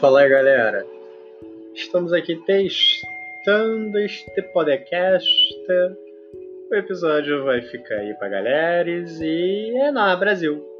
Fala galera, estamos aqui testando este podcast. O episódio vai ficar aí pra galera e é na Brasil.